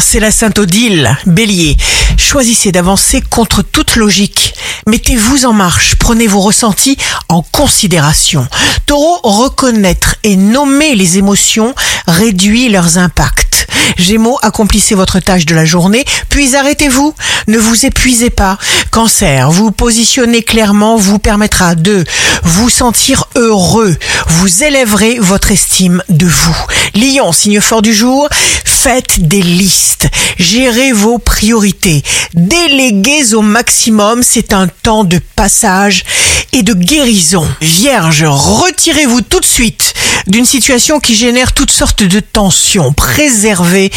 c'est la Sainte Odile. Bélier, choisissez d'avancer contre toute logique. Mettez-vous en marche, prenez vos ressentis en considération. Taureau, reconnaître et nommer les émotions réduit leurs impacts. Gémeaux, accomplissez votre tâche de la journée, puis arrêtez-vous. Ne vous épuisez pas. Cancer, vous positionner clairement vous permettra de vous sentir heureux. Vous élèverez votre estime de vous. Lion, signe fort du jour, faites des listes. Gérez vos priorités. Déléguez au maximum. C'est un temps de passage et de guérison. Vierge, retirez-vous tout de suite d'une situation qui génère toutes sortes de tensions. Préservez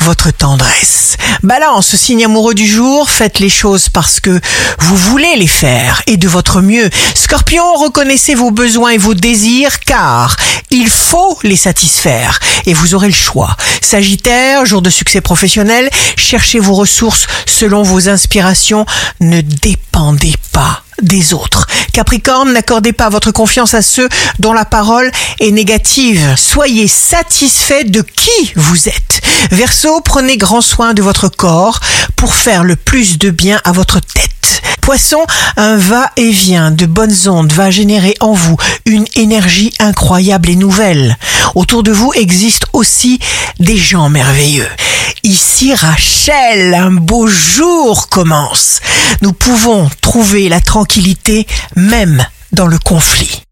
votre tendresse. Balance, signe amoureux du jour, faites les choses parce que vous voulez les faire et de votre mieux. Scorpion, reconnaissez vos besoins et vos désirs car il faut les satisfaire et vous aurez le choix. Sagittaire, jour de succès professionnel, cherchez vos ressources selon vos inspirations. Ne dépendez pas des autres. Capricorne, n'accordez pas votre confiance à ceux dont la parole est négative. Soyez satisfait de qui vous êtes. Verseau, prenez grand soin de votre corps pour faire le plus de bien à votre tête. Poisson, un va-et-vient de bonnes ondes va générer en vous une énergie incroyable et nouvelle. Autour de vous existent aussi des gens merveilleux. Ici Rachel, un beau jour commence. Nous pouvons trouver la tranquillité même dans le conflit.